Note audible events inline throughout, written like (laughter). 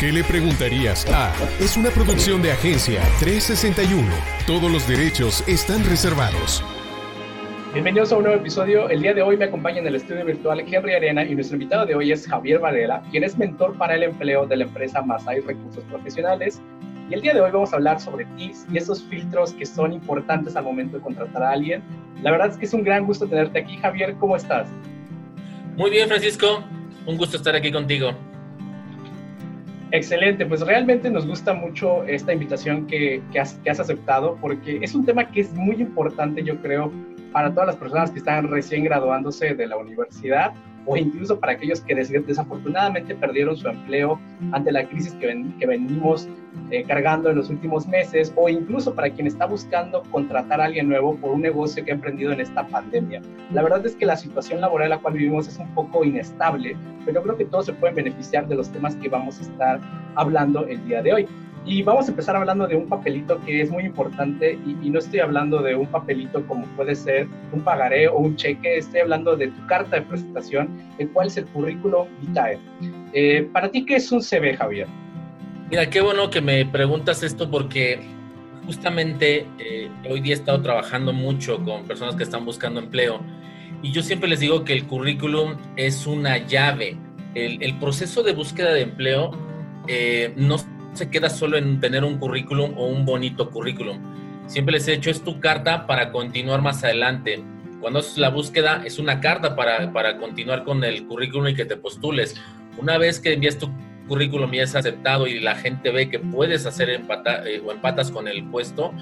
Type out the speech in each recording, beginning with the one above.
¿Qué le preguntarías a? Es una producción de Agencia 361. Todos los derechos están reservados. Bienvenidos a un nuevo episodio. El día de hoy me acompaña en el estudio virtual Henry Arena y nuestro invitado de hoy es Javier Varela, quien es mentor para el empleo de la empresa Masai Recursos Profesionales. Y el día de hoy vamos a hablar sobre tips y esos filtros que son importantes al momento de contratar a alguien. La verdad es que es un gran gusto tenerte aquí, Javier. ¿Cómo estás? Muy bien, Francisco. Un gusto estar aquí contigo. Excelente, pues realmente nos gusta mucho esta invitación que, que, has, que, has, aceptado porque es un tema que es muy importante, yo creo, para todas las personas que están recién graduándose de la universidad o incluso para aquellos que desafortunadamente perdieron su empleo ante la crisis que, ven, que venimos eh, cargando en los últimos meses, o incluso para quien está buscando contratar a alguien nuevo por un negocio que ha emprendido en esta pandemia. La verdad es que la situación laboral en la cual vivimos es un poco inestable, pero creo que todos se pueden beneficiar de los temas que vamos a estar hablando el día de hoy. Y vamos a empezar hablando de un papelito que es muy importante y, y, no estoy hablando de un papelito como puede ser un pagaré o un cheque, estoy hablando de tu carta de presentación, el cual es el currículo vitae. Eh, para ti, ¿qué es un CV, Javier? Mira, qué bueno que me preguntas esto porque justamente eh, hoy día he estado trabajando mucho con personas que están buscando empleo y yo siempre les digo que el currículum es una llave. El, el proceso de búsqueda de empleo eh, no se queda solo en tener un currículum o un bonito currículum. Siempre les he dicho, es tu carta para continuar más adelante. Cuando haces la búsqueda, es una carta para, para continuar con el currículum y que te postules. Una vez que envías tu currículum y es aceptado y la gente ve que puedes hacer empata, eh, o empatas con el puesto,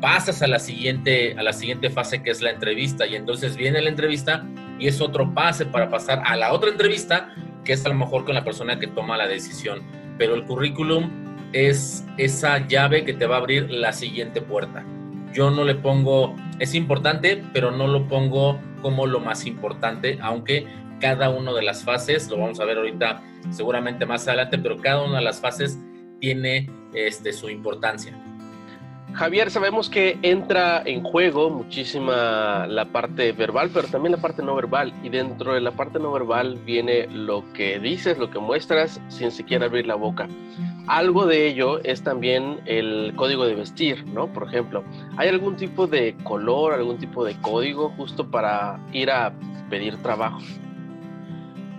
pasas a la, siguiente, a la siguiente fase que es la entrevista y entonces viene la entrevista y es otro pase para pasar a la otra entrevista que es a lo mejor con la persona que toma la decisión. Pero el currículum es esa llave que te va a abrir la siguiente puerta. Yo no le pongo, es importante, pero no lo pongo como lo más importante, aunque cada una de las fases, lo vamos a ver ahorita seguramente más adelante, pero cada una de las fases tiene este, su importancia. Javier, sabemos que entra en juego muchísima la parte verbal, pero también la parte no verbal. Y dentro de la parte no verbal viene lo que dices, lo que muestras, sin siquiera abrir la boca. Algo de ello es también el código de vestir, ¿no? Por ejemplo, ¿hay algún tipo de color, algún tipo de código justo para ir a pedir trabajo?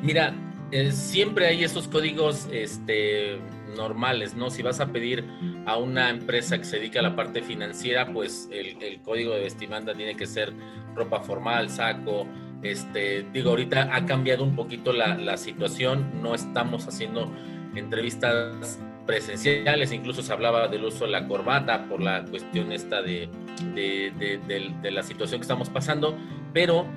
Mira, eh, siempre hay esos códigos este, normales, ¿no? Si vas a pedir a una empresa que se dedica a la parte financiera, pues el, código de vestimenta tiene que ser ropa formal, saco. Este, digo, ahorita ha cambiado un poquito la, situación, no estamos haciendo entrevistas presenciales, incluso se hablaba del uso de la corbata por la cuestión esta de, de, la situación que estamos pasando, pero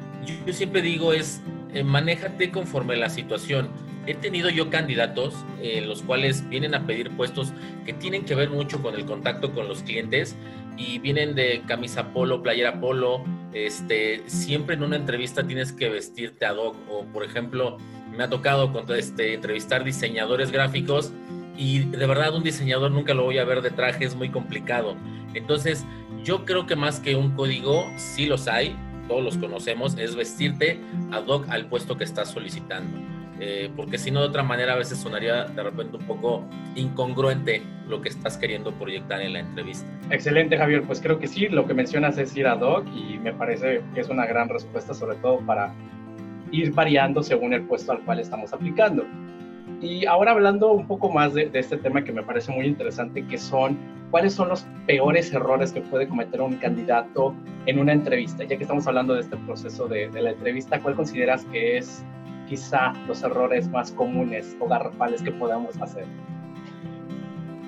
yo siempre digo es, eh, manéjate conforme la situación. He tenido yo candidatos eh, los cuales vienen a pedir puestos que tienen que ver mucho con el contacto con los clientes y vienen de camisa polo, playera polo, este, siempre en una entrevista tienes que vestirte ad hoc o por ejemplo me ha tocado este, entrevistar diseñadores gráficos y de verdad un diseñador nunca lo voy a ver de traje, es muy complicado. Entonces, yo creo que más que un código, sí los hay, todos los conocemos, es vestirte ad hoc al puesto que estás solicitando. Eh, porque si no, de otra manera, a veces sonaría de repente un poco incongruente lo que estás queriendo proyectar en la entrevista. Excelente, Javier. Pues creo que sí, lo que mencionas es ir ad hoc y me parece que es una gran respuesta, sobre todo para ir variando según el puesto al cual estamos aplicando. Y ahora hablando un poco más de, de, este tema que me parece muy interesante, que son cuáles son los peores errores que puede cometer un candidato en una entrevista. Ya que estamos hablando de este proceso de, de la entrevista, ¿cuál consideras que es quizá los errores más comunes o garrafales que podamos hacer?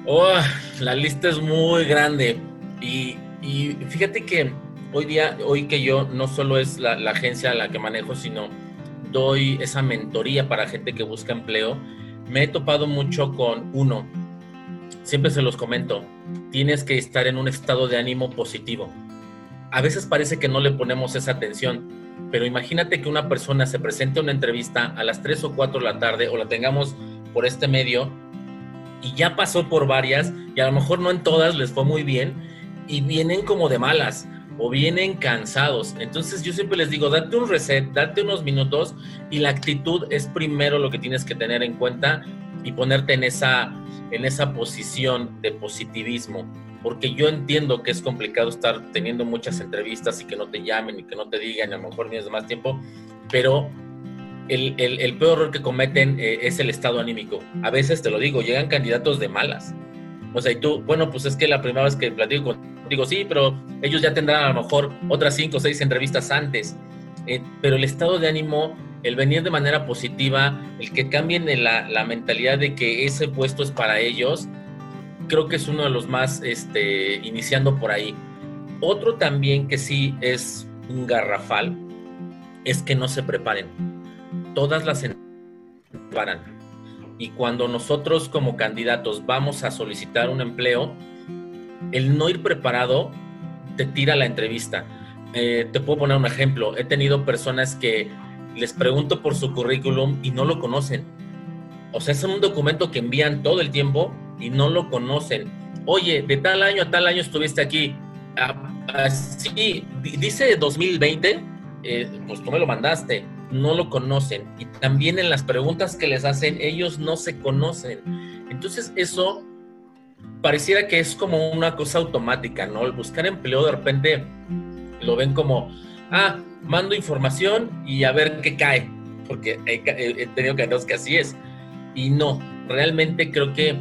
Oh, la lista es muy grande y, y fíjate que hoy día, hoy que yo no solo es la, la agencia a la que manejo, sino doy esa mentoría para gente que busca empleo, me he topado mucho con uno, siempre se los comento, tienes que estar en un estado de ánimo positivo. A veces parece que no le ponemos esa atención, pero imagínate que una persona se presente a una entrevista a las 3 o 4 de la tarde o la tengamos por este medio y ya pasó por varias y a lo mejor no en todas les fue muy bien y vienen como de malas o vienen cansados. Entonces yo siempre les digo, date un reset, date unos minutos y la actitud es primero lo que tienes que tener en cuenta y ponerte en esa, en esa posición de positivismo. Porque yo entiendo que es complicado estar teniendo muchas entrevistas y que no te llamen y que no te digan, a lo mejor tienes más tiempo, pero el, el, peor error que cometen eh, es el estado anímico. A veces te lo digo, llegan candidatos de malas. O sea, y tú, bueno, pues es que la primera vez que platico contigo, sí, pero ellos ya tendrán a lo mejor otras cinco o seis entrevistas antes. Eh, pero el estado de ánimo, el venir de manera positiva, el que cambien la, la, mentalidad de que ese puesto es para ellos, creo que es uno de los más, este, iniciando por ahí. Otro también que sí es un garrafal es que no se preparen. Todas las preparan. Y cuando nosotros como candidatos vamos a solicitar un empleo, el no ir preparado te tira la entrevista. Eh, te puedo poner un ejemplo. He tenido personas que les pregunto por su currículum y no lo conocen. O sea, es un documento que envían todo el tiempo y no lo conocen. Oye, de tal año a tal año estuviste aquí. Así, ah, dice 2020, eh, pues tú me lo mandaste. No lo conocen. Y también en las preguntas que les hacen, ellos no se conocen. Entonces, eso pareciera que es como una cosa automática, ¿no? El buscar empleo de repente lo ven como, ah, mando información y a ver qué cae, porque he, tenido candidatos que así es. Y no, realmente creo que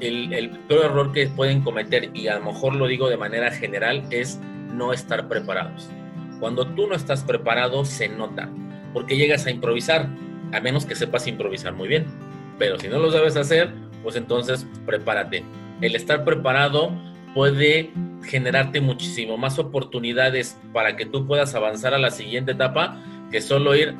el, el, peor error que pueden cometer, y a lo mejor lo digo de manera general, es no estar preparados. Cuando tú no estás preparado, se nota, porque llegas a improvisar, a menos que sepas improvisar muy bien. Pero si no lo sabes hacer, pues entonces prepárate. El estar preparado puede generarte muchísimo más oportunidades para que tú puedas avanzar a la siguiente etapa que solo ir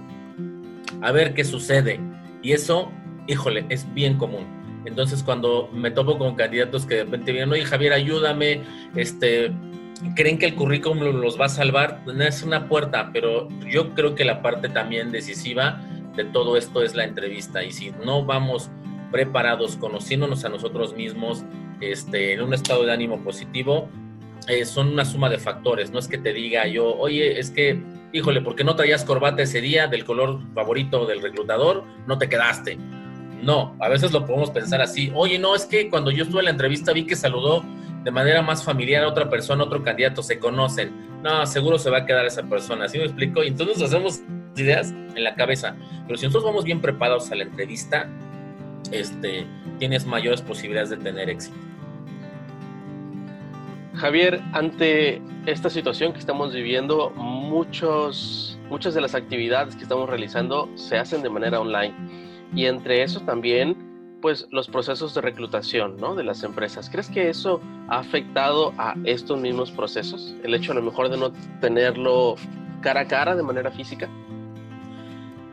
a ver qué sucede. Y eso, híjole, es bien común. Entonces, cuando me topo con candidatos que de repente vienen, oye Javier, ayúdame, este, creen que el currículum los va a salvar, no es una puerta, pero yo creo que la parte también decisiva de todo esto es la entrevista. Y si no vamos preparados, conociéndonos a nosotros mismos, este, en un estado de ánimo positivo, eh, son una suma de factores. No es que te diga yo, oye, es que, híjole, ¿por qué no traías corbata ese día del color favorito del reclutador? No te quedaste. No, a veces lo podemos pensar así. Oye, no, es que cuando yo estuve en la entrevista vi que saludó de manera más familiar a otra persona, otro candidato, se conocen. No, seguro se va a quedar esa persona. ¿Sí me explico? Y entonces hacemos ideas en la cabeza. Pero si nosotros vamos bien preparados a la entrevista, este, tienes mayores posibilidades de tener éxito. Javier, ante esta situación que estamos viviendo, muchos, muchas de las actividades que estamos realizando se hacen de manera online. Y entre eso también, pues los procesos de reclutación ¿no? de las empresas. ¿Crees que eso ha afectado a estos mismos procesos? El hecho a lo mejor de no tenerlo cara a cara de manera física.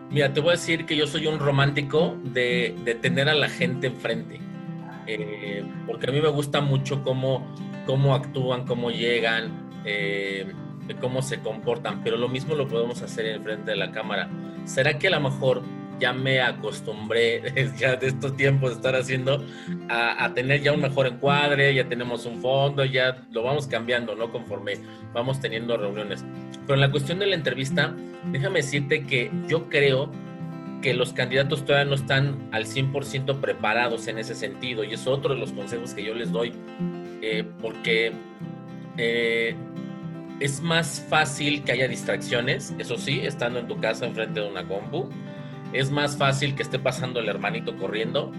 Mira, te voy a decir que yo soy un romántico de, tener a la gente enfrente. Eh, porque a mí me gusta mucho cómo cómo actúan, cómo llegan, eh, cómo se comportan, pero lo mismo lo podemos hacer en frente de la cámara. ¿Será que a lo mejor ya me acostumbré (laughs) ya de estos tiempos de estar haciendo a, tener ya un mejor encuadre, ya tenemos un fondo, ya lo vamos cambiando, ¿no? Conforme vamos teniendo reuniones. Pero en la cuestión de la entrevista, déjame decirte que yo creo que los candidatos todavía no están al 100% preparados en ese sentido y es otro de los consejos que yo les doy eh, porque eh, es más fácil que haya distracciones, eso sí, estando en tu casa enfrente de una compu. Es más fácil que esté pasando el hermanito corriendo,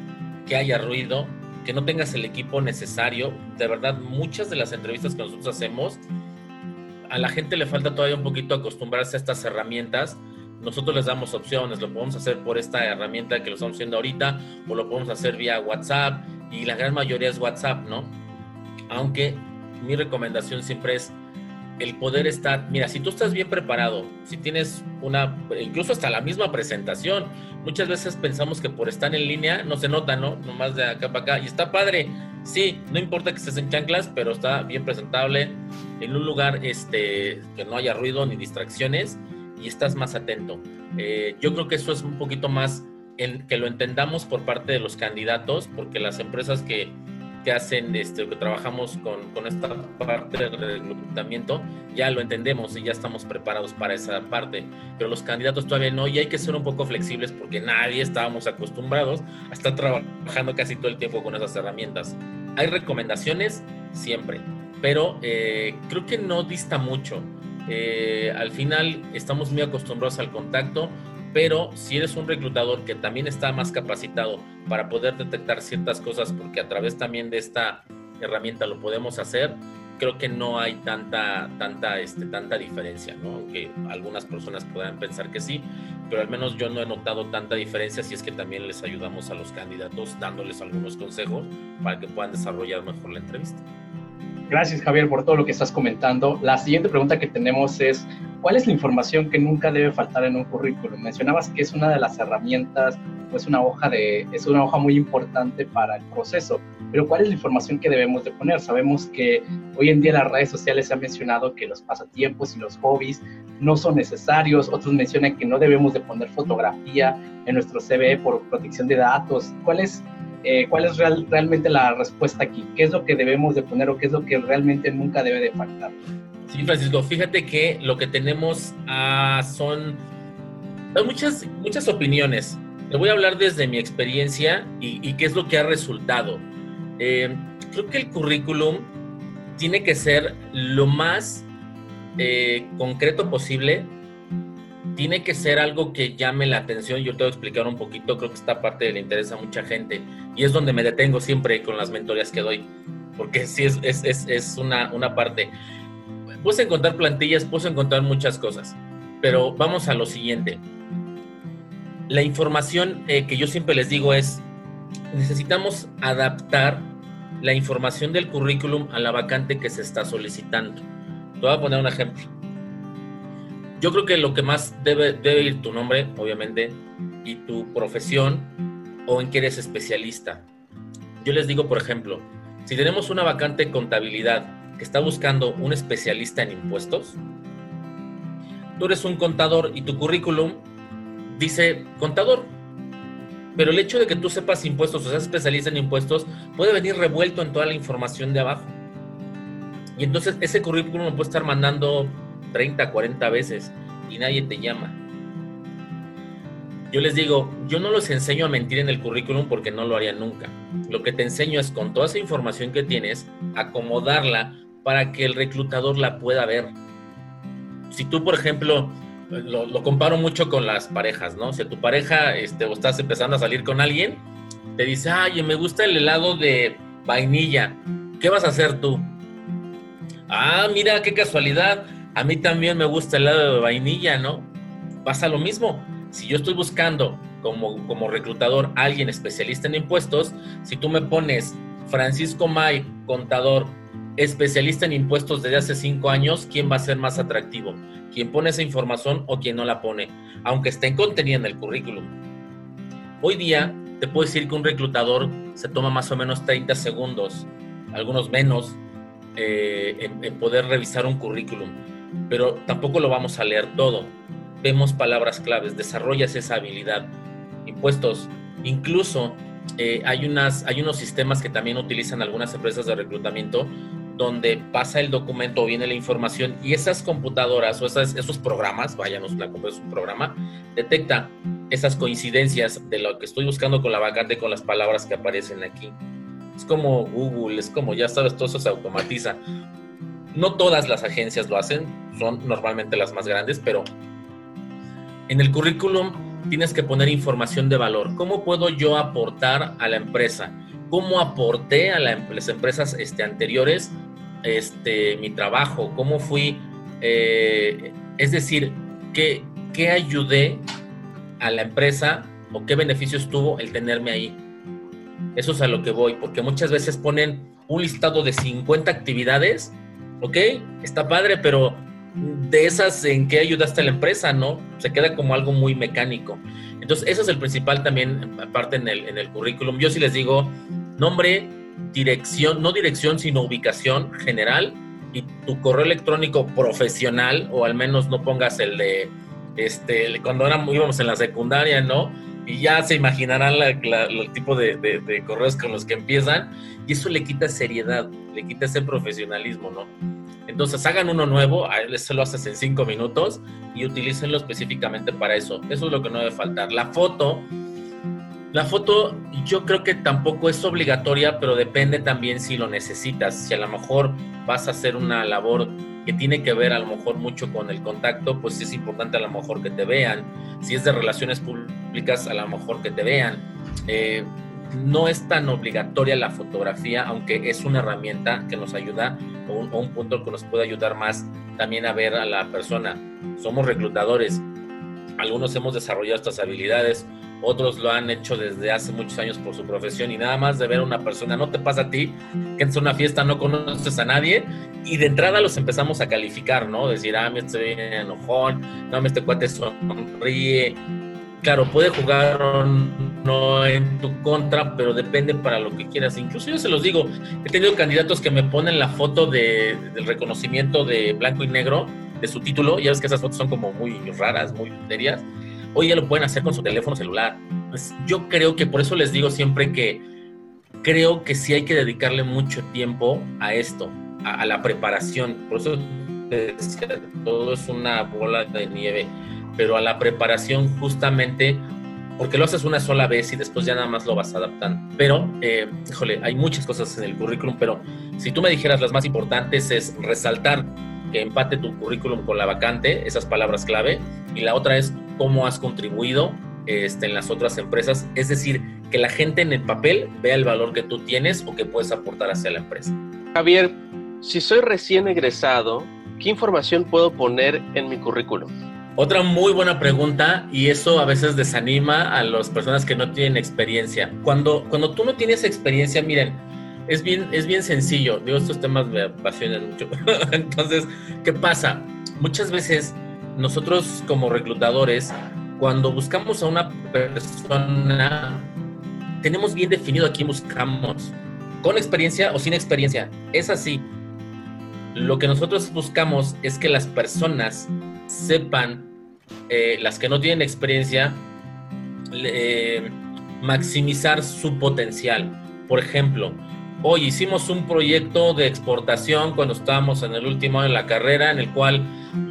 que haya ruido, que no tengas el equipo necesario. De verdad, muchas de las entrevistas que nosotros hacemos, a la gente le falta todavía un poquito acostumbrarse a estas herramientas. Nosotros les damos opciones, lo podemos hacer por esta herramienta que lo estamos haciendo ahorita, o lo podemos hacer vía WhatsApp, y la gran mayoría es WhatsApp, ¿no? Aunque mi recomendación siempre es el poder estar, mira, si tú estás bien preparado, si tienes una, incluso hasta la misma presentación, muchas veces pensamos que por estar en línea no se nota, ¿no? Nomás de acá para acá, y está padre, sí, no importa que estés en chanclas, pero está bien presentable, en un lugar este, que no haya ruido ni distracciones, y estás más atento. Eh, yo creo que eso es un poquito más en, que lo entendamos por parte de los candidatos, porque las empresas que que hacen, este, que trabajamos con, con esta parte del reclutamiento, ya lo entendemos y ya estamos preparados para esa parte, pero los candidatos todavía no y hay que ser un poco flexibles porque nadie estábamos acostumbrados a estar trabajando casi todo el tiempo con esas herramientas. Hay recomendaciones siempre, pero eh, creo que no dista mucho. Eh, al final estamos muy acostumbrados al contacto, pero si eres un reclutador que también está más capacitado para poder detectar ciertas cosas, porque a través también de esta herramienta lo podemos hacer, creo que no hay tanta, tanta, este, tanta diferencia, ¿no? Aunque algunas personas puedan pensar que sí, pero al menos yo no he notado tanta diferencia si es que también les ayudamos a los candidatos dándoles algunos consejos para que puedan desarrollar mejor la entrevista. Gracias Javier por todo lo que estás comentando. La siguiente pregunta que tenemos es, ¿cuál es la información que nunca debe faltar en un currículum? Mencionabas que es una de las herramientas, pues una hoja de, es una hoja muy importante para el proceso, pero ¿cuál es la información que debemos de poner? Sabemos que hoy en día las redes sociales se ha mencionado que los pasatiempos y los hobbies no son necesarios, otros mencionan que no debemos de poner fotografía en nuestro CV por protección de datos. ¿Cuál es eh, cuál es realmente la respuesta aquí, qué es lo que debemos de poner o qué es lo que realmente nunca debe de faltar. Sí, Francisco, fíjate que lo que tenemos ah, son muchas, muchas opiniones. Te voy a hablar desde mi experiencia y, qué es lo que ha resultado. Eh, creo que el currículum tiene que ser lo más eh, concreto posible tiene que ser algo que llame la atención. Yo te voy a explicar un poquito, creo que esta parte le interesa a mucha gente y es donde me detengo siempre con las mentorías que doy, porque sí es, una parte. Puedes encontrar plantillas, puedes encontrar muchas cosas, pero vamos a lo siguiente. La información eh, que yo siempre les digo es, necesitamos adaptar la información del currículum a la vacante que se está solicitando. Te voy a poner un ejemplo yo creo que lo que más debe, debe ir tu nombre, obviamente, y tu profesión o en qué eres especialista. Yo les digo, por ejemplo, si tenemos una vacante de contabilidad que está buscando un especialista en impuestos, tú eres un contador y tu currículum dice contador, pero el hecho de que tú sepas impuestos o seas especialista en impuestos puede venir revuelto en toda la información de abajo. Y entonces ese currículum puede estar mandando 30, 40 veces y nadie te llama. Yo les digo, yo no los enseño a mentir en el currículum porque no lo haría nunca. Lo que te enseño es con toda esa información que tienes, acomodarla para que el reclutador la pueda ver. Si tú, por ejemplo, lo, comparo mucho con las parejas, ¿no? Si tu pareja este, o estás empezando a salir con alguien, te dice, ay, me gusta el helado de vainilla, ¿qué vas a hacer tú? Ah, mira, qué casualidad, a mí también me gusta el helado de vainilla, ¿no? Pasa lo mismo. Si yo estoy buscando como, como reclutador a alguien especialista en impuestos, si tú me pones Francisco May, contador, especialista en impuestos desde hace cinco años, ¿quién va a ser más atractivo? ¿Quién pone esa información o quién no la pone? Aunque esté contenida en el currículum. Hoy día te puedo decir que un reclutador se toma más o menos 30 segundos, algunos menos, eh, en poder revisar un currículum pero tampoco lo vamos a leer todo. Vemos palabras claves, desarrollas esa habilidad. Impuestos, incluso eh, hay, unas, hay unos sistemas que también utilizan algunas empresas de reclutamiento donde pasa el documento o viene la información y esas computadoras o esas, esos programas, váyanos, la es un programa, detecta esas coincidencias de lo que estoy buscando con la vacante con las palabras que aparecen aquí. Es como Google, es como, ya sabes, todo eso se automatiza. No todas las agencias lo hacen, son normalmente las más grandes, pero en el currículum tienes que poner información de valor. ¿Cómo puedo yo aportar a la empresa? ¿Cómo aporté a las empresas este, anteriores este, mi trabajo? ¿Cómo fui? Eh, es decir, ¿qué, ¿qué ayudé a la empresa o qué beneficios tuvo el tenerme ahí? Eso es a lo que voy, porque muchas veces ponen un listado de 50 actividades ok, está padre, pero de esas en qué ayudaste a la empresa, ¿no? Se queda como algo muy mecánico. Entonces, eso es el principal también, aparte en el, en el currículum. Yo sí les digo, nombre, dirección, no dirección, sino ubicación general y tu correo electrónico profesional, o al menos no pongas el de, este, cuando íbamos en la secundaria, ¿no? y ya se imaginarán el tipo de, correos con los que empiezan y eso le quita seriedad, le quita ese profesionalismo, ¿no? Entonces hagan uno nuevo, se lo haces en cinco minutos y utilícenlo específicamente para eso. Eso es lo que no debe faltar. La foto, la foto yo creo que tampoco es obligatoria, pero depende también si lo necesitas. Si a lo mejor vas a hacer una labor que tiene que ver a lo mejor mucho con el contacto, pues es importante a lo mejor que te vean. Si es de relaciones públicas, a lo mejor que te vean. Eh, no es tan obligatoria la fotografía, aunque es una herramienta que nos ayuda o un, o un, punto que nos puede ayudar más también a ver a la persona. Somos reclutadores, algunos hemos desarrollado estas habilidades, otros lo han hecho desde hace muchos años por su profesión y nada más de ver a una persona, no te pasa a ti que en una fiesta no conoces a nadie y de entrada los empezamos a calificar, ¿no? Decir, ah, me estoy enojón, no, este cuate sonríe. Claro, puede jugar o no en tu contra, pero depende para lo que quieras. Incluso yo se los digo, he tenido candidatos que me ponen la foto de, del reconocimiento de blanco y negro de su título, ya ves que esas fotos son como muy raras, muy serias hoy ya lo pueden hacer con su teléfono celular. Pues yo creo que por eso les digo siempre que creo que sí hay que dedicarle mucho tiempo a esto, a, la preparación. Por eso todo es una bola de nieve, pero a la preparación justamente porque lo haces una sola vez y después ya nada más lo vas adaptando. Pero, eh, híjole, hay muchas cosas en el currículum, pero si tú me dijeras las más importantes es resaltar que empate tu currículum con la vacante, esas palabras clave, y la otra es cómo has contribuido este, en las otras empresas, es decir, que la gente en el papel vea el valor que tú tienes o que puedes aportar hacia la empresa. Javier, si soy recién egresado, ¿qué información puedo poner en mi currículum? Otra muy buena pregunta y eso a veces desanima a las personas que no tienen experiencia. Cuando, cuando tú no tienes experiencia, miren, es bien, es bien sencillo. Digo, estos temas me apasionan mucho. (laughs) Entonces, ¿qué pasa? Muchas veces nosotros como reclutadores, cuando buscamos a una persona, tenemos bien definido a quién buscamos, con experiencia o sin experiencia. Es así. Lo que nosotros buscamos es que las personas sepan, eh, las que no tienen experiencia, eh, maximizar su potencial. Por ejemplo, hoy hicimos un proyecto de exportación cuando estábamos en el último año de la carrera, en el cual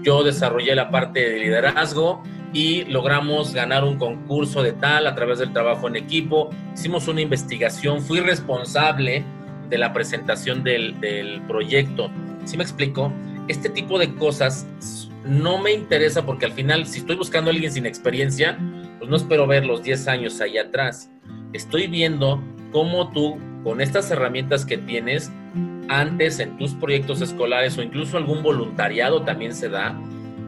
yo desarrollé la parte de liderazgo y logramos ganar un concurso de tal a través del trabajo en equipo. Hicimos una investigación, fui responsable de la presentación del, proyecto. ¿Sí me explico? Este tipo de cosas no me interesa porque al final, si estoy buscando a alguien sin experiencia, pues no espero ver los 10 años allá atrás. Estoy viendo cómo tú, con estas herramientas que tienes, antes en tus proyectos escolares o incluso algún voluntariado también se da,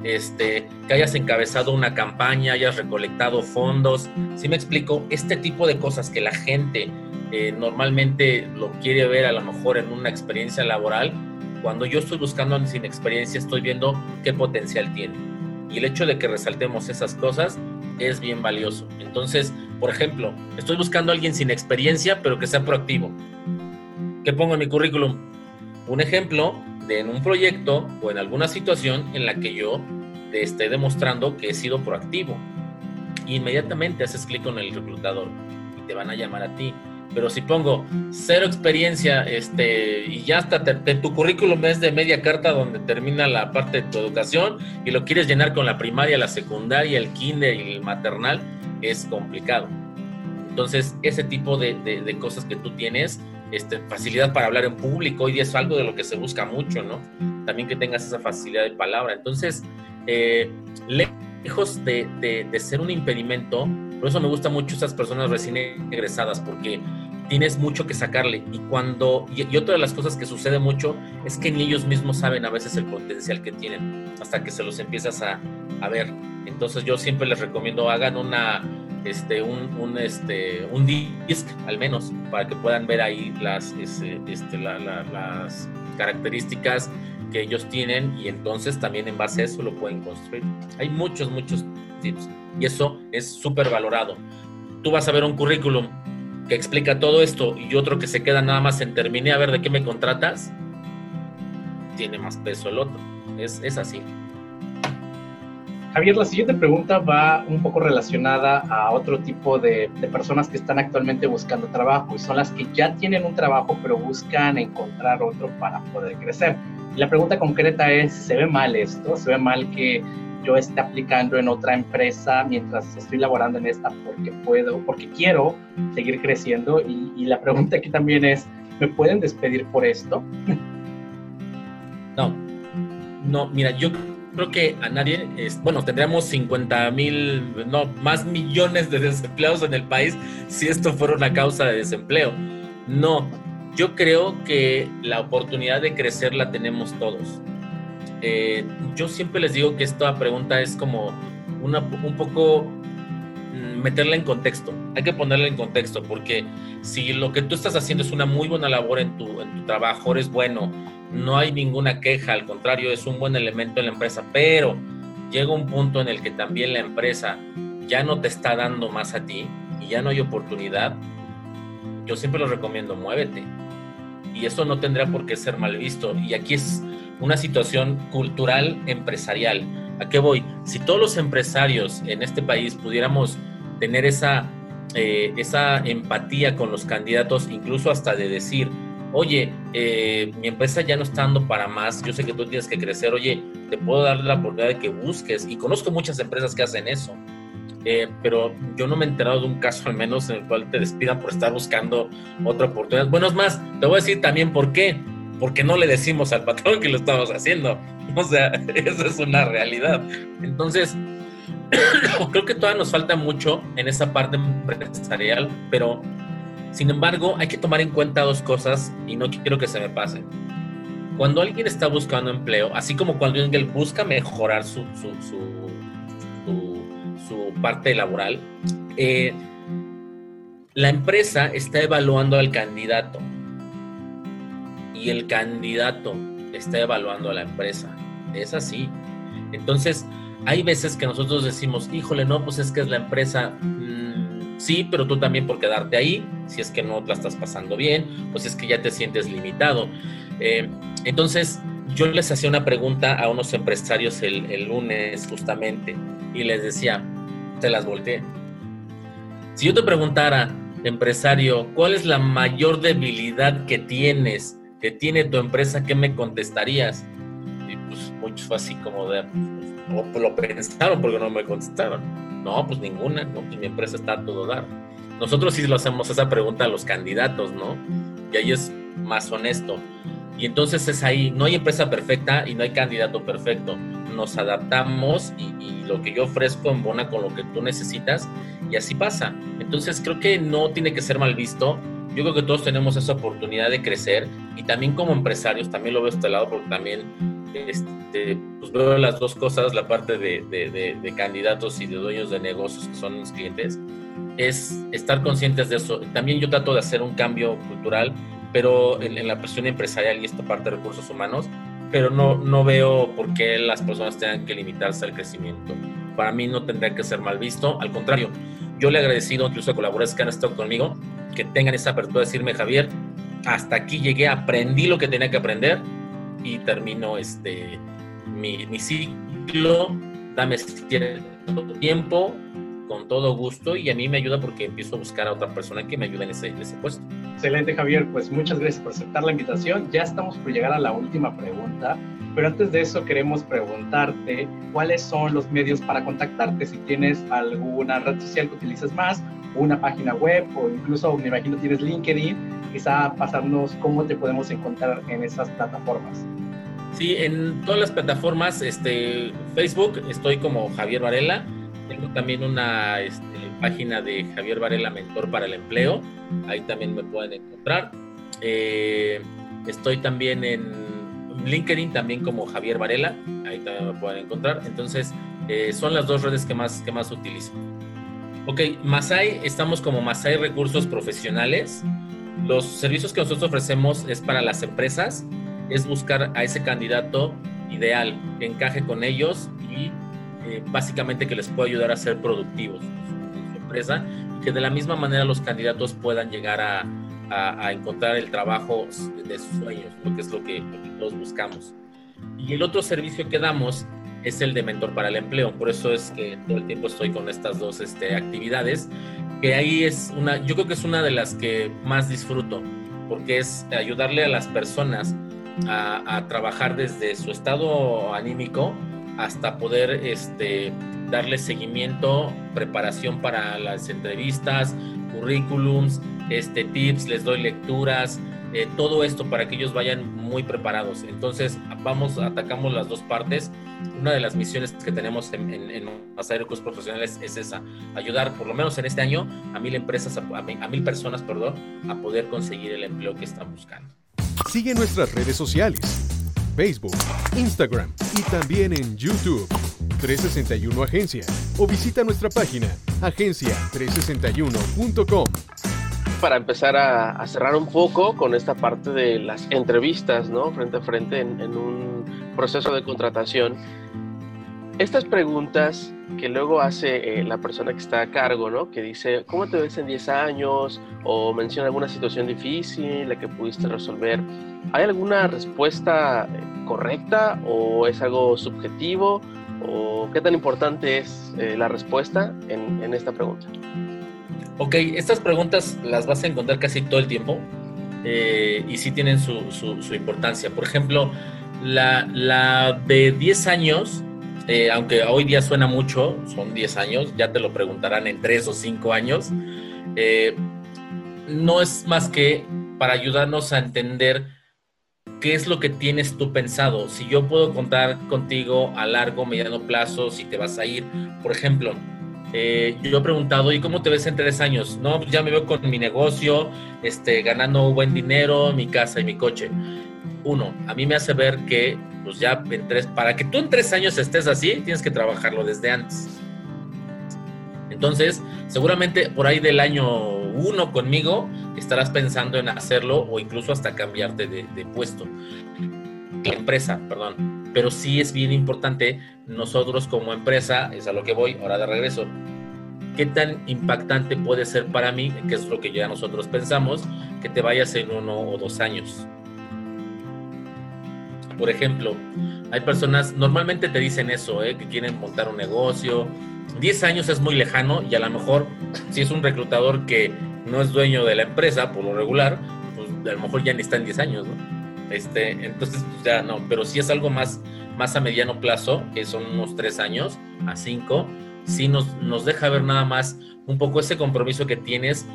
este, que hayas encabezado una campaña, hayas recolectado fondos. Si me explico, este tipo de cosas que la gente eh, normalmente lo quiere ver a lo mejor en una experiencia laboral, cuando yo estoy buscando sin experiencia estoy viendo qué potencial tiene. Y el hecho de que resaltemos esas cosas es bien valioso. Entonces, por ejemplo, estoy buscando a alguien sin experiencia, pero que sea proactivo. ¿Qué pongo en mi currículum? Un ejemplo de en un proyecto o en alguna situación en la que yo te esté demostrando que he sido proactivo. Inmediatamente haces clic con el reclutador y te van a llamar a ti. Pero si pongo cero experiencia este, y ya hasta tu currículum es de media carta donde termina la parte de tu educación y lo quieres llenar con la primaria, la secundaria, el kinder y el maternal, es complicado. Entonces, ese tipo de, de, cosas que tú tienes, este, facilidad para hablar en público, y es algo de lo que se busca mucho, ¿no? También que tengas esa facilidad de palabra. Entonces, eh, lejos de, de, ser un impedimento, por eso me gusta mucho esas personas recién egresadas, porque tienes mucho que sacarle. Y cuando, y, otra de las cosas que sucede mucho es que ni ellos mismos saben a veces el potencial que tienen, hasta que se los empiezas a, a ver. Entonces yo siempre les recomiendo hagan una, este, un, un, este, un disc al menos para que puedan ver ahí las, este, este las características que ellos tienen y entonces también en base a eso lo pueden construir. Hay muchos, muchos tips y eso es súper valorado. Tú vas a ver un currículum que explica todo esto y otro que se queda nada más en terminé a ver de qué me contratas, tiene más peso el otro. Es, es así. Javier, la siguiente pregunta va un poco relacionada a otro tipo de, personas que están actualmente buscando trabajo y son las que ya tienen un trabajo pero buscan encontrar otro para poder crecer. La pregunta concreta es, ¿se ve mal esto? ¿Se ve mal que yo esté aplicando en otra empresa mientras estoy laborando en esta porque puedo, porque quiero seguir creciendo? Y, la pregunta aquí también es, ¿me pueden despedir por esto? No, no, mira, yo creo que a nadie, bueno, tendríamos 50 mil, no, más millones de desempleados en el país si esto fuera una causa de desempleo. No, yo creo que la oportunidad de crecer la tenemos todos. Eh, yo siempre les digo que esta pregunta es como un poco mm, meterla en contexto. Hay que ponerla en contexto porque si lo que tú estás haciendo es una muy buena labor en tu, en tu trabajo, eres bueno, no hay ninguna queja, al contrario, es un buen elemento en la empresa, pero llega un punto en el que también la empresa ya no te está dando más a ti y ya no hay oportunidad, yo siempre lo recomiendo, muévete. Y eso no tendrá por qué ser mal visto. Y aquí es una situación cultural empresarial. ¿A qué voy? Si todos los empresarios en este país pudiéramos tener esa, eh, esa empatía con los candidatos, incluso hasta de decir, oye, eh, mi empresa ya no está dando para más, yo sé que tú tienes que crecer, oye, te puedo dar la oportunidad de que busques, y conozco muchas empresas que hacen eso, eh, pero yo no me he enterado de un caso al menos en el cual te despidan por estar buscando otra oportunidad. Bueno, es más, te voy a decir también por qué, porque no le decimos al patrón que lo estamos haciendo, (laughs) o sea, (laughs) eso es una realidad. Entonces, (clears throat) creo que todavía nos falta mucho en esa parte empresarial, pero sin embargo, hay que tomar en cuenta dos cosas y no quiero que se me pasen. Cuando alguien está buscando empleo, así como cuando alguien busca mejorar su, su, parte laboral, eh, la empresa está evaluando al candidato y el candidato está evaluando a la empresa. Es así. Entonces, hay veces que nosotros decimos, híjole, no, pues es que es la empresa Sí, pero tú también por quedarte ahí, si es que no la estás pasando bien, si es que ya te sientes limitado. Eh, entonces, yo les hacía una pregunta a unos empresarios el, lunes justamente y les decía, te las volteé. Si yo te preguntara, empresario, ¿cuál es la mayor debilidad que tienes, que tiene tu empresa, qué me contestarías? Y pues muchos fue así como de, pues, lo pensaron porque no me contestaron. No, pues ninguna, ¿no? Pues mi empresa está a todo dar. Nosotros sí lo hacemos esa pregunta a los candidatos, ¿no? Y ahí es más honesto. Y entonces es ahí, no hay empresa perfecta y no hay candidato perfecto. Nos adaptamos y, lo que yo ofrezco embona con lo que tú necesitas y así pasa. Entonces creo que no tiene que ser mal visto. Yo creo que todos tenemos esa oportunidad de crecer y también como empresarios, también lo veo este lado porque también este, pues veo las dos cosas, la parte de, de, candidatos y de dueños de negocios que son mis clientes, es estar conscientes de eso. También yo trato de hacer un cambio cultural, pero en, la presión empresarial y esta parte de recursos humanos, pero no, no veo por qué las personas tengan que limitarse al crecimiento. Para mí no tendría que ser mal visto, al contrario, yo le he agradecido incluso a colaboradores que han estado conmigo, que tengan esa apertura de decirme, Javier, hasta aquí llegué, aprendí lo que tenía que aprender, y termino este, mi, mi ciclo, dame cierto tiempo, con todo gusto y a mí me ayuda porque empiezo a buscar a otra persona que me ayude en ese, en ese puesto. Excelente Javier, pues muchas gracias por aceptar la invitación. Ya estamos por llegar a la última pregunta, pero antes de eso queremos preguntarte cuáles son los medios para contactarte, si tienes alguna red social que utilices más, una página web o incluso me imagino tienes LinkedIn quizá pasarnos cómo te podemos encontrar en esas plataformas. Sí, en todas las plataformas, este, Facebook, estoy como Javier Varela. Tengo también una este, página de Javier Varela Mentor para el Empleo. Ahí también me pueden encontrar. Eh, estoy también en LinkedIn, también como Javier Varela. Ahí también me pueden encontrar. Entonces, eh, son las dos redes que más, que más utilizo. Ok, Masai, estamos como Masai Recursos Profesionales. Los servicios que nosotros ofrecemos es para las empresas, es buscar a ese candidato ideal que encaje con ellos y eh, básicamente que les pueda ayudar a ser productivos en su empresa y que de la misma manera los candidatos puedan llegar a, encontrar el trabajo de sus sueños, lo que es lo que, todos buscamos. Y el otro servicio que damos es el de Mentor para el Empleo. Por eso es que todo el tiempo estoy con estas dos este, actividades, que ahí es una, yo creo que es una de las que más disfruto, porque es ayudarle a las personas a, trabajar desde su estado anímico hasta poder este, darle seguimiento, preparación para las entrevistas, currículums, este, tips, les doy lecturas, eh, todo esto para que ellos vayan muy preparados. Entonces, vamos, atacamos las dos partes. Una de las misiones que tenemos en, en, en Profesionales es esa, ayudar por lo menos en este año a mil empresas, a, a mil personas, perdón, a poder conseguir el empleo que están buscando. Sigue nuestras redes sociales, Facebook, Instagram y también en YouTube. 361 Agencia o visita nuestra página agencia361.com para empezar a, cerrar un poco con esta parte de las entrevistas, ¿no? Frente a frente en, un proceso de contratación. Estas preguntas que luego hace eh, la persona que está a cargo, ¿no? Que dice, ¿cómo te ves en 10 años? O menciona alguna situación difícil, la que pudiste resolver. ¿Hay alguna respuesta correcta o es algo subjetivo? ¿O qué tan importante es eh, la respuesta en, en esta pregunta? Ok, estas preguntas las vas a encontrar casi todo el tiempo eh, y sí tienen su, importancia. Por ejemplo, la, de 10 años, eh, aunque hoy día suena mucho, son 10 años, ya te lo preguntarán en 3 o 5 años, eh, no es más que para ayudarnos a entender qué es lo que tienes tú pensado. Si yo puedo contar contigo a largo, mediano plazo, si te vas a ir, por ejemplo, eh, yo he preguntado, ¿y cómo te ves en tres años? No, pues ya me veo con mi negocio, este, ganando buen dinero, mi casa y mi coche. Uno, a mí me hace ver que, pues ya en tres, para que tú en tres años estés así, tienes que trabajarlo desde antes. Entonces, seguramente por ahí del año uno conmigo estarás pensando en hacerlo o incluso hasta cambiarte de, de puesto. La empresa, perdón pero sí es bien importante nosotros como empresa, es a lo que voy ahora de regreso, qué tan impactante puede ser para mí, que es lo que ya nosotros pensamos, que te vayas en uno o dos años. Por ejemplo, hay personas, normalmente te dicen eso, ¿eh? que quieren montar un negocio. 10 años es muy lejano y a lo mejor si es un reclutador que no es dueño de la empresa, por lo regular, pues a lo mejor ya ni está en 10 años, ¿no? Este, entonces, pues, ya no, pero si es algo más, más a mediano plazo, que son unos tres años a cinco, sí nos, nos deja ver nada más un poco ese compromiso que tienes,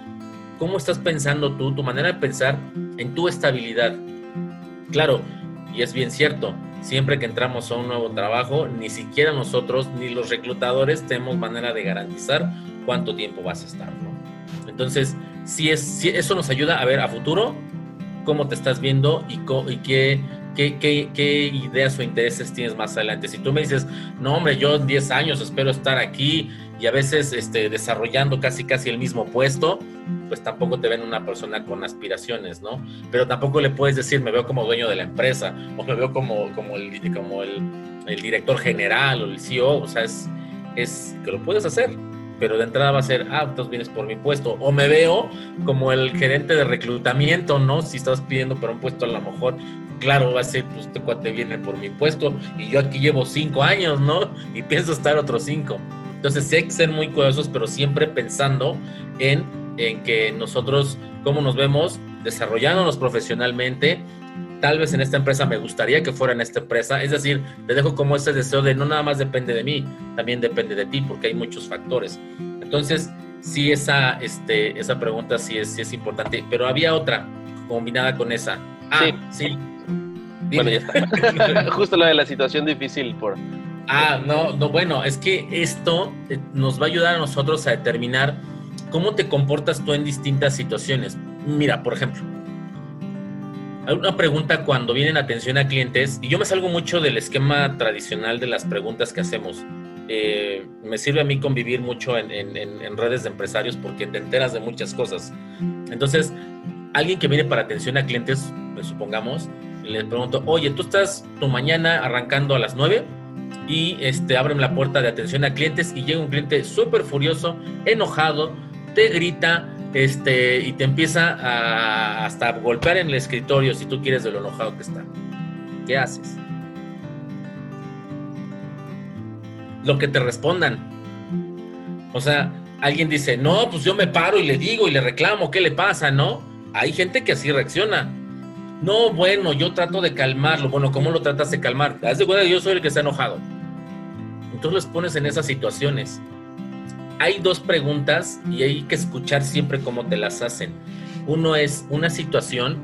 cómo estás pensando tú, tu manera de pensar en tu estabilidad. Claro, y es bien cierto, siempre que entramos a un nuevo trabajo, ni siquiera nosotros ni los reclutadores tenemos manera de garantizar cuánto tiempo vas a estar. Entonces, si es, si eso nos ayuda a ver a futuro cómo te estás viendo y, y qué, qué, qué, ideas o intereses tienes más adelante. Si tú me dices, no, hombre, yo en 10 años espero estar aquí y a veces este, desarrollando casi casi el mismo puesto, pues tampoco te ven una persona con aspiraciones, ¿no? Pero tampoco le puedes decir, me veo como dueño de la empresa o me veo como, como, el, director general o el CEO, o sea, es que lo puedes hacer, pero de entrada va a ser, ah, entonces vienes por mi puesto. O me veo como el gerente de reclutamiento, ¿no? Si estás pidiendo para un puesto, a lo mejor, claro, va a ser, pues este cuate viene por mi puesto y yo aquí llevo cinco años, ¿no? Y pienso estar otros cinco. Entonces sí hay que ser muy cuidadosos, pero siempre pensando en, en que nosotros, cómo nos vemos, desarrollándonos profesionalmente, tal vez en esta empresa me gustaría que fuera en esta empresa. Es decir, te dejo como ese deseo de no nada más depende de mí, también depende de ti, porque hay muchos factores. Entonces, sí, esa, este, esa pregunta sí es, sí es importante, pero había otra combinada con esa. Ah, sí. sí. Bueno, ya está. (laughs) Justo lo de la situación difícil por... Ah, no, no, bueno, es que esto eh, nos va a ayudar a nosotros a determinar cómo te comportas tú en distintas situaciones. Mira, por ejemplo, una pregunta cuando vienen atención a clientes, y yo me salgo mucho del esquema tradicional de las preguntas que hacemos. Eh, me sirve a mí convivir mucho en, redes de empresarios porque te enteras de muchas cosas. Entonces, alguien que viene para atención a clientes, pues, supongamos, le pregunto, oye, tú estás tu mañana arrancando a las 9 y este, abren la puerta de atención a clientes y llega un cliente súper furioso, enojado, te grita, este, y te empieza a hasta golpear en el escritorio si tú quieres de lo enojado que está. ¿Qué haces? lo que te respondan. O sea, alguien dice, no, pues yo me paro y le digo y le reclamo, ¿qué le pasa? ¿No? Hay gente que así reacciona. No, bueno, yo trato de calmarlo. Bueno, ¿cómo lo tratas de calmar? Haz de cuenta que yo soy el que está enojado. Entonces los pones en esas situaciones. Hay dos preguntas y hay que escuchar siempre cómo te las hacen. Uno es una situación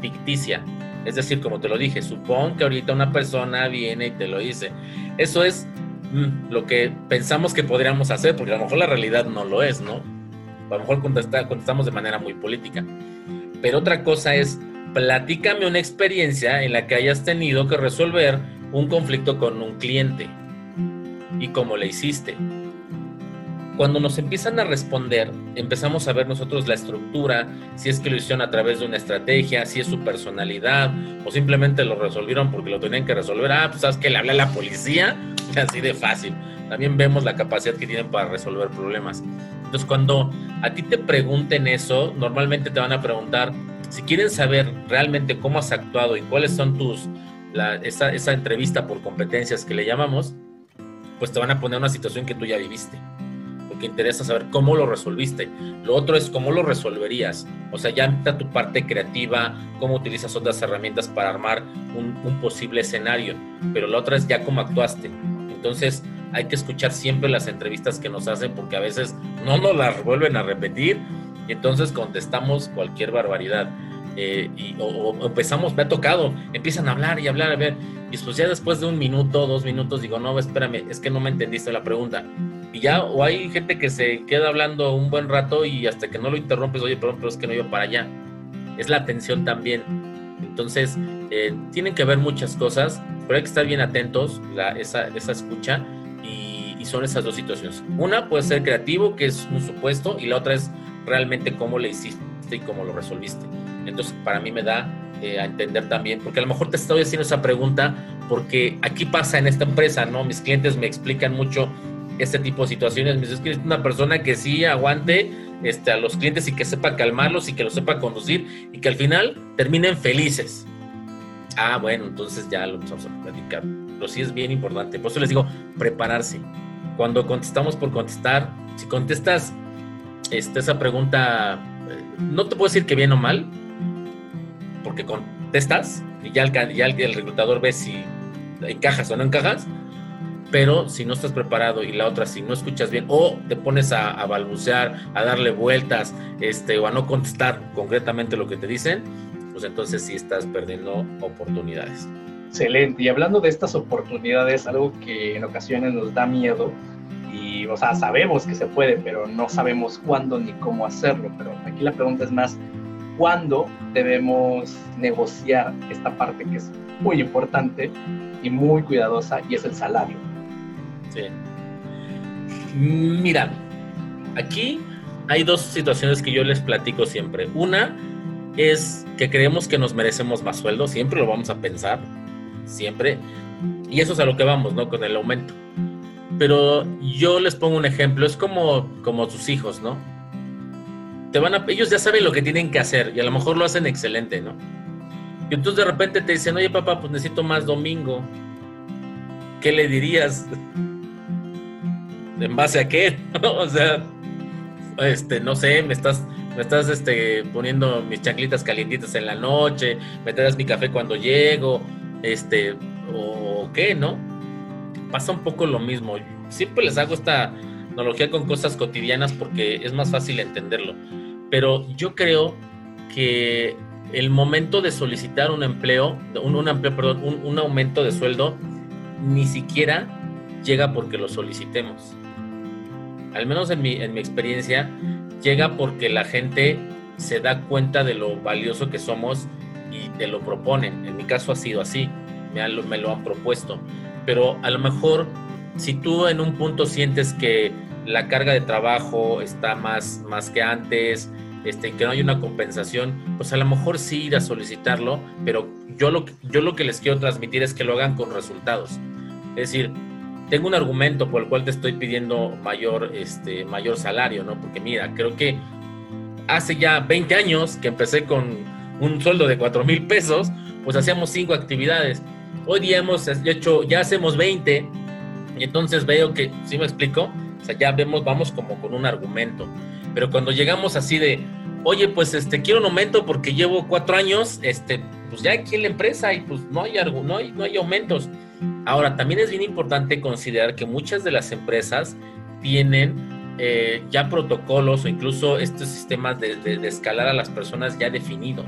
ficticia. Es decir, como te lo dije, supón que ahorita una persona viene y te lo dice. Eso es mm, lo que pensamos que podríamos hacer, porque a lo mejor la realidad no lo es, ¿no? A lo mejor contestamos de manera muy política. Pero otra cosa es platícame una experiencia en la que hayas tenido que resolver un conflicto con un cliente y cómo le hiciste. Cuando nos empiezan a responder, empezamos a ver nosotros la estructura, si es que lo hicieron a través de una estrategia, si es su personalidad, o simplemente lo resolvieron porque lo tenían que resolver. Ah, pues sabes que le hablé a la policía, (laughs) así de fácil. También vemos la capacidad que tienen para resolver problemas. Entonces, cuando a ti te pregunten eso, normalmente te van a preguntar, si quieren saber realmente cómo has actuado y cuáles son tus, esa, esa entrevista por competencias que le llamamos, pues te van a poner una situación que tú ya viviste porque interesa saber cómo lo resolviste. Lo otro es cómo lo resolverías. O sea, ya entra tu parte creativa, cómo utilizas otras herramientas para armar un, un, posible escenario. Pero lo otro es ya cómo actuaste. Entonces, hay que escuchar siempre las entrevistas que nos hacen porque a veces no nos las vuelven a repetir y entonces contestamos cualquier barbaridad. Eh, y, o, empezamos, me ha tocado, empiezan a hablar y hablar, a ver, y pues ya después de un minuto, dos minutos, digo, no, espérame, es que no me entendiste la pregunta. Y ya, o hay gente que se queda hablando un buen rato y hasta que no lo interrumpes, oye, perdón, pero es que no iba para allá. Es la atención también. Entonces, eh, tienen que ver muchas cosas, pero hay que estar bien atentos, la, esa, esa escucha, y, y son esas dos situaciones. Una puede ser creativo, que es un supuesto, y la otra es realmente cómo le hiciste y cómo lo resolviste. Entonces, para mí me da eh, a entender también, porque a lo mejor te estoy haciendo esa pregunta porque aquí pasa en esta empresa, ¿no? Mis clientes me explican mucho este tipo de situaciones. Me dicen, que es una persona que sí aguante este, a los clientes y que sepa calmarlos y que lo sepa conducir y que al final terminen felices. Ah, bueno, entonces ya lo empezamos a platicar. Pero sí es bien importante. Por eso les digo, prepararse. Cuando contestamos por contestar, si contestas este, esa pregunta, eh, no te puedo decir que bien o mal, porque contestas y ya el, ya el, reclutador ve si encajas o no encajas, pero si no estás preparado y la otra si no escuchas bien o te pones a, balbucear, a darle vueltas este, o a no contestar concretamente lo que te dicen, pues entonces sí estás perdiendo oportunidades. Excelente. Y hablando de estas oportunidades, algo que en ocasiones nos da miedo y, o sea, sabemos que se puede, pero no sabemos cuándo ni cómo hacerlo. Pero aquí la pregunta es más, ¿cuándo debemos negociar esta parte que es muy importante y muy cuidadosa y es el salario? Sí. Mira, aquí hay dos situaciones que yo les platico siempre. Una es que creemos que nos merecemos más sueldo, siempre lo vamos a pensar, siempre. Y eso es a lo que vamos, ¿no? Con el aumento. Pero yo les pongo un ejemplo, es como, como tus hijos, ¿no? Te van a, ellos ya saben lo que tienen que hacer y a lo mejor lo hacen excelente, ¿no? Y entonces de repente te dicen, oye papá, pues necesito más domingo. ¿Qué le dirías? ¿En base a qué? (laughs) o sea, este, no sé, me estás, me estás este, poniendo mis chanclitas calientitas en la noche, me traes mi café cuando llego, este, o qué, ¿no? pasa un poco lo mismo. Siempre les hago esta analogía con cosas cotidianas porque es más fácil entenderlo. Pero yo creo que el momento de solicitar un empleo, un, empleo, perdón, un, aumento de sueldo, ni siquiera llega porque lo solicitemos. Al menos en mi, en mi experiencia, llega porque la gente se da cuenta de lo valioso que somos y te lo proponen. En mi caso ha sido así, me, me lo han propuesto pero a lo mejor si tú en un punto sientes que la carga de trabajo está más, más que antes, este, que no hay una compensación, pues a lo mejor sí ir a solicitarlo, pero yo lo, yo lo que les quiero transmitir es que lo hagan con resultados. Es decir, tengo un argumento por el cual te estoy pidiendo mayor, este, mayor salario, ¿no? Porque mira, creo que hace ya 20 años que empecé con un sueldo de 4 mil pesos, pues hacíamos cinco actividades Hoy día hemos hecho, ya hacemos 20 Y entonces veo que, ¿sí me explico? O sea, ya vemos, vamos como con un argumento. Pero cuando llegamos así de, oye, pues este, quiero un aumento porque llevo cuatro años, este, pues ya aquí en la empresa y pues no hay, no hay, no hay aumentos. Ahora, también es bien importante considerar que muchas de las empresas tienen eh, ya protocolos o incluso estos sistemas de, de, escalar a las personas ya definidos.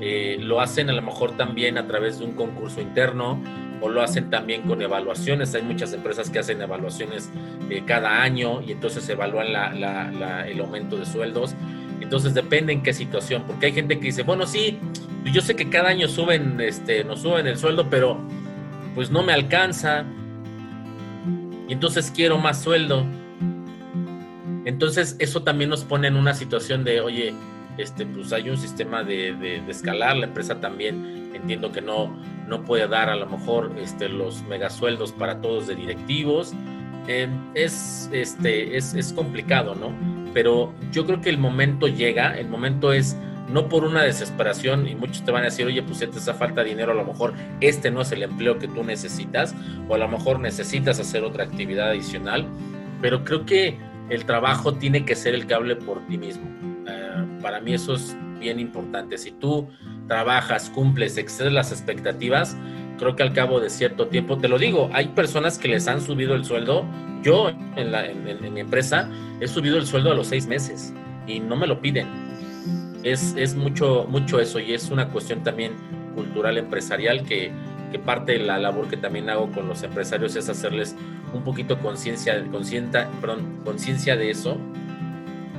Eh, lo hacen a lo mejor también a través de un concurso interno o lo hacen también con evaluaciones. Hay muchas empresas que hacen evaluaciones eh, cada año y entonces evalúan el aumento de sueldos. Entonces depende en qué situación, porque hay gente que dice, bueno, sí, yo sé que cada año suben, este, nos suben el sueldo, pero pues no me alcanza. Y entonces quiero más sueldo. Entonces eso también nos pone en una situación de, oye, este, pues hay un sistema de, de, escalar, la empresa también entiendo que no, no puede dar a lo mejor este, los megasueldos para todos de directivos. Eh, es, este, es, es complicado, ¿no? Pero yo creo que el momento llega, el momento es no por una desesperación y muchos te van a decir, oye, pues te hace falta dinero, a lo mejor este no es el empleo que tú necesitas o a lo mejor necesitas hacer otra actividad adicional, pero creo que el trabajo tiene que ser el que hable por ti mismo. Eh, para mí eso es bien importante. Si tú trabajas, cumples, excedes las expectativas, creo que al cabo de cierto tiempo, te lo digo, hay personas que les han subido el sueldo. Yo en, la, en, mi empresa he subido el sueldo a los seis meses y no me lo piden. Es, es mucho, mucho eso y es una cuestión también cultural empresarial que, que parte de la labor que también hago con los empresarios es hacerles un poquito conciencia, conciencia de eso,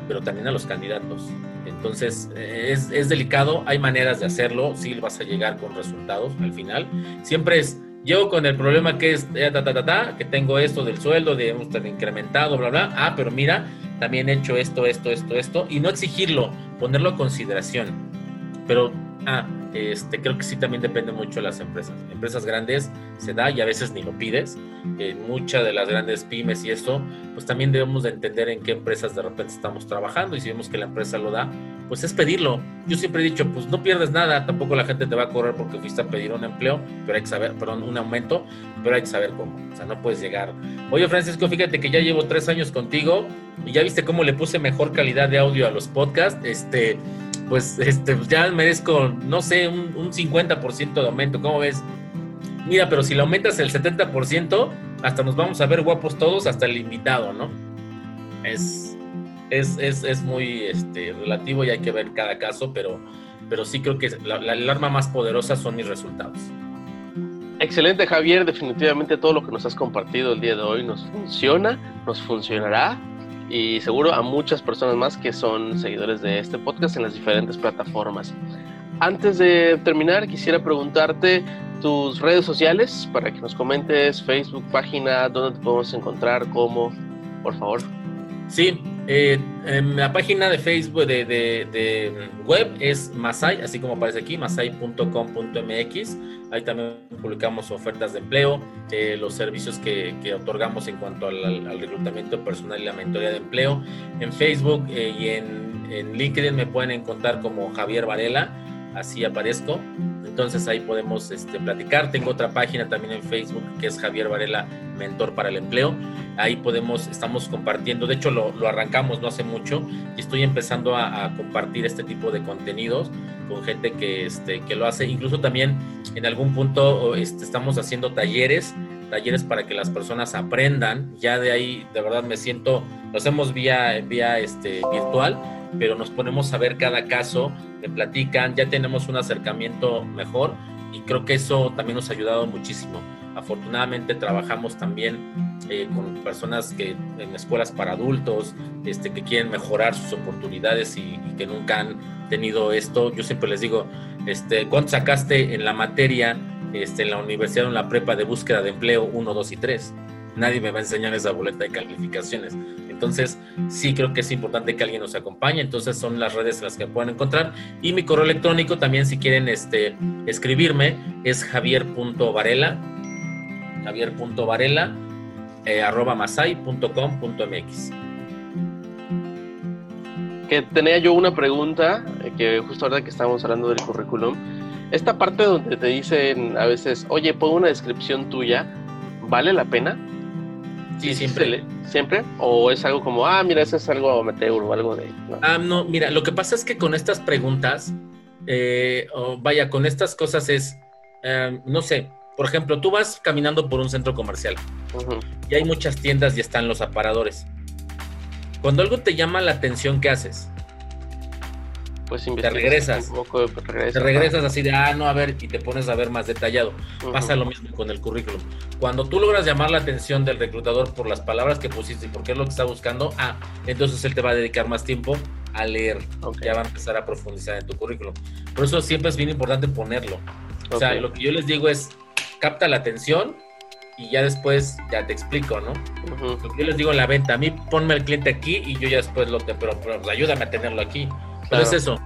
pero también a los candidatos. Entonces es, es, delicado, hay maneras de hacerlo, sí vas a llegar con resultados al final. Siempre es, llego con el problema que es, ta, ta, ta, que tengo esto del sueldo, de hemos incrementado, bla, bla. Ah, pero mira, también he hecho esto, esto, esto, esto, y no exigirlo, ponerlo a consideración. Pero, ah, este, creo que sí también depende mucho de las empresas. Empresas grandes se da y a veces ni lo pides. En muchas de las grandes pymes y esto, pues también debemos de entender en qué empresas de repente estamos trabajando y si vemos que la empresa lo da, pues es pedirlo. Yo siempre he dicho, pues no pierdes nada, tampoco la gente te va a correr porque fuiste a pedir un empleo, pero hay que saber, perdón, un aumento, pero hay que saber cómo. O sea, no puedes llegar. Oye, Francisco, fíjate que ya llevo tres años contigo y ya viste cómo le puse mejor calidad de audio a los podcasts. Este, pues este, ya merezco, no sé, un, un 50% de aumento. ¿Cómo ves? Mira, pero si le aumentas el 70%, hasta nos vamos a ver guapos todos, hasta el invitado, ¿no? Es, es, es, es muy este, relativo y hay que ver cada caso, pero, pero sí creo que la, el arma más poderosa son mis resultados. Excelente, Javier. Definitivamente todo lo que nos has compartido el día de hoy nos funciona, nos funcionará y seguro a muchas personas más que son seguidores de este podcast en las diferentes plataformas. Antes de terminar, quisiera preguntarte tus redes sociales para que nos comentes Facebook, página, dónde te podemos encontrar, cómo, por favor. Sí, eh, en la página de Facebook de, web es Masai, así como aparece aquí, masai.com.mx. Ahí también publicamos ofertas de empleo, eh, los servicios que, otorgamos en cuanto al, reclutamiento personal y la mentoría de empleo. En Facebook eh, y en, LinkedIn me pueden encontrar como Javier Varela, así aparezco. Entonces ahí podemos este, platicar. Tengo otra página también en Facebook que es Javier Varela, Mentor para el Empleo. Ahí podemos, estamos compartiendo, de hecho lo, arrancamos no hace mucho y estoy empezando a, a, compartir este tipo de contenidos con gente que, este, que lo hace. Incluso también en algún punto este, estamos haciendo talleres, talleres para que las personas aprendan. Ya de ahí, de verdad me siento, lo hacemos vía, vía este, virtual pero nos ponemos a ver cada caso, platican, ya tenemos un acercamiento mejor y creo que eso también nos ha ayudado muchísimo. Afortunadamente trabajamos también eh, con personas que en escuelas para adultos, este, que quieren mejorar sus oportunidades y, y, que nunca han tenido esto. Yo siempre les digo, este, ¿cuánto sacaste en la materia, este, en la universidad en la prepa de búsqueda de empleo 1, 2 y 3? Nadie me va a enseñar esa boleta de calificaciones. Entonces, sí creo que es importante que alguien nos acompañe. Entonces, son las redes las que pueden encontrar. Y mi correo electrónico también, si quieren este, escribirme, es javier.varela, javier.varela, eh, arroba masai.com.mx. Que tenía yo una pregunta, eh, que justo ahora que estábamos hablando del currículum, esta parte donde te dicen a veces, oye, pon una descripción tuya, ¿vale la pena? Sí, siempre. ¿Siempre? ¿O es algo como, ah, mira, eso es algo amateur o algo de... Ah, no, mira, lo que pasa es que con estas preguntas, eh, vaya, con estas cosas es, eh, no sé, por ejemplo, tú vas caminando por un centro comercial y hay muchas tiendas y están los aparadores. Cuando algo te llama la atención, ¿qué haces? Pues te regresas. Poco, te regresas así de, ah, no, a ver, y te pones a ver más detallado. Pasa lo mismo con el currículum. Cuando tú logras llamar la atención del reclutador por las palabras que pusiste y por qué es lo que está buscando, ah, entonces él te va a dedicar más tiempo a leer. Ya va a empezar a profundizar en tu currículum. Por eso siempre es bien importante ponerlo. O sea, lo que yo les digo es, capta la atención y ya después ya te explico, ¿no? Lo que yo les digo en la venta, a mí ponme el cliente aquí y yo ya después lo te, pero, pero ayúdame a tenerlo aquí. Pero es eso.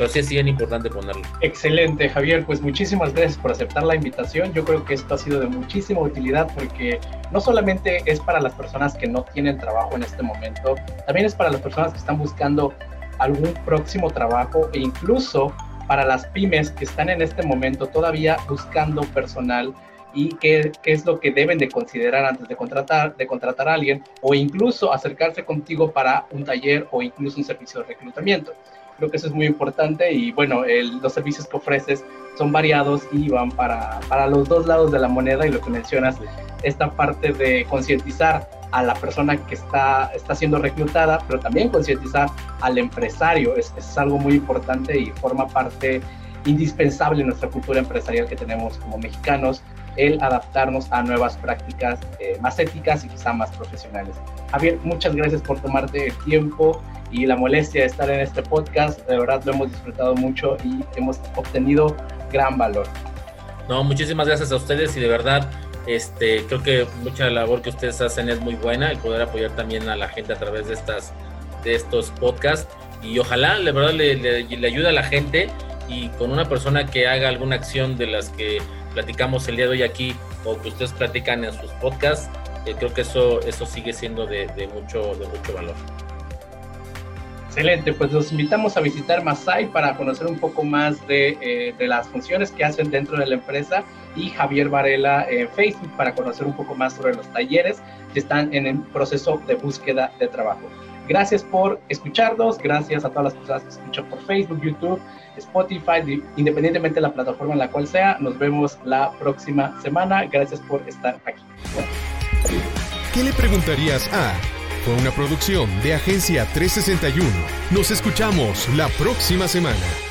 Pero sí es bien importante ponerlo. Excelente, Javier. Pues muchísimas gracias por aceptar la invitación. Yo creo que esto ha sido de muchísima utilidad porque no solamente es para las personas que no tienen trabajo en este momento, también es para las personas que están buscando algún próximo trabajo e incluso para las pymes que están en este momento todavía buscando personal y qué, qué, es lo que deben de considerar antes de contratar, de contratar a alguien o incluso acercarse contigo para un taller o incluso un servicio de reclutamiento. Creo que eso es muy importante y bueno, los servicios que ofreces son variados y van para, para los dos lados de la moneda y lo que mencionas, esta parte de concientizar a la persona que está, está siendo reclutada, pero también concientizar al empresario, es, es algo muy importante y forma parte indispensable en nuestra cultura empresarial que tenemos como mexicanos, el adaptarnos a nuevas prácticas eh, más éticas y quizá más profesionales. Javier, muchas gracias por tomarte el tiempo y la molestia de estar en este podcast. De verdad lo hemos disfrutado mucho y hemos obtenido gran valor. No, muchísimas gracias a ustedes y de verdad este, creo que mucha labor que ustedes hacen es muy buena, el poder apoyar también a la gente a través de, estas, de estos podcasts y ojalá, de verdad, le, le, le ayude a la gente y con una persona que haga alguna acción de las que platicamos el día de hoy aquí o que ustedes platican en sus podcasts, eh, creo que eso, eso sigue siendo de, mucho, de mucho valor. Excelente, pues los invitamos a visitar Masai para conocer un poco más de, eh, de, las funciones que hacen dentro de la empresa y Javier Varela en Facebook para conocer un poco más sobre los talleres que están en el proceso de búsqueda de trabajo. Gracias por escucharnos, gracias a todas las personas que escuchan por Facebook, YouTube, Spotify, independientemente de la plataforma en la cual sea. Nos vemos la próxima semana. Gracias por estar aquí. ¿Qué le preguntarías a? Fue una producción de Agencia 361. Nos escuchamos la próxima semana.